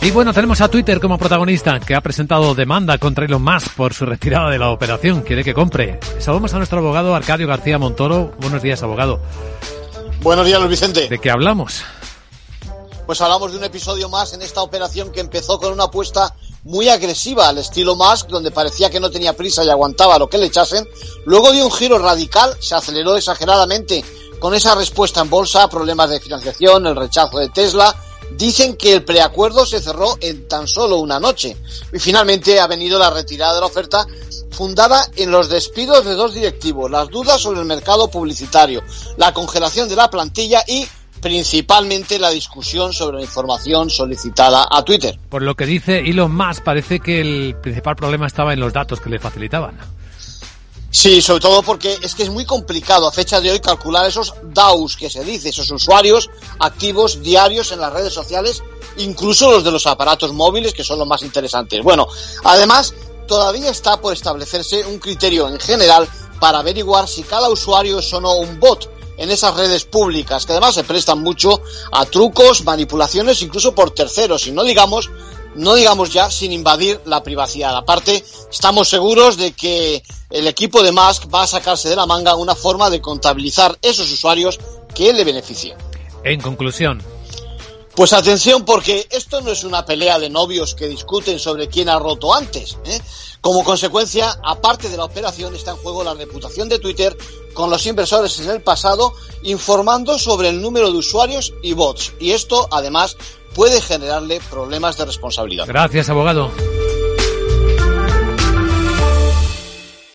Y bueno, tenemos a Twitter como protagonista, que ha presentado demanda contra Elon Musk por su retirada de la operación. Quiere que compre. Saludamos a nuestro abogado Arcadio García Montoro. Buenos días, abogado. Buenos días, Luis Vicente. ¿De qué hablamos? Pues hablamos de un episodio más en esta operación que empezó con una apuesta muy agresiva al estilo Musk, donde parecía que no tenía prisa y aguantaba lo que le echasen. Luego dio un giro radical, se aceleró exageradamente con esa respuesta en bolsa, problemas de financiación, el rechazo de Tesla. Dicen que el preacuerdo se cerró en tan solo una noche. Y finalmente ha venido la retirada de la oferta fundada en los despidos de dos directivos, las dudas sobre el mercado publicitario, la congelación de la plantilla y principalmente la discusión sobre la información solicitada a Twitter. Por lo que dice Elon Musk, parece que el principal problema estaba en los datos que le facilitaban. Sí, sobre todo porque es que es muy complicado a fecha de hoy calcular esos DAOs que se dice, esos usuarios activos diarios en las redes sociales, incluso los de los aparatos móviles, que son los más interesantes. Bueno, además, todavía está por establecerse un criterio en general para averiguar si cada usuario es o no un bot en esas redes públicas, que además se prestan mucho a trucos, manipulaciones, incluso por terceros, y no digamos, no digamos ya sin invadir la privacidad. Aparte, estamos seguros de que el equipo de Musk va a sacarse de la manga una forma de contabilizar esos usuarios que le beneficien. En conclusión, pues atención porque esto no es una pelea de novios que discuten sobre quién ha roto antes. ¿eh? Como consecuencia, aparte de la operación, está en juego la reputación de Twitter con los inversores en el pasado, informando sobre el número de usuarios y bots. Y esto, además, puede generarle problemas de responsabilidad. Gracias, abogado.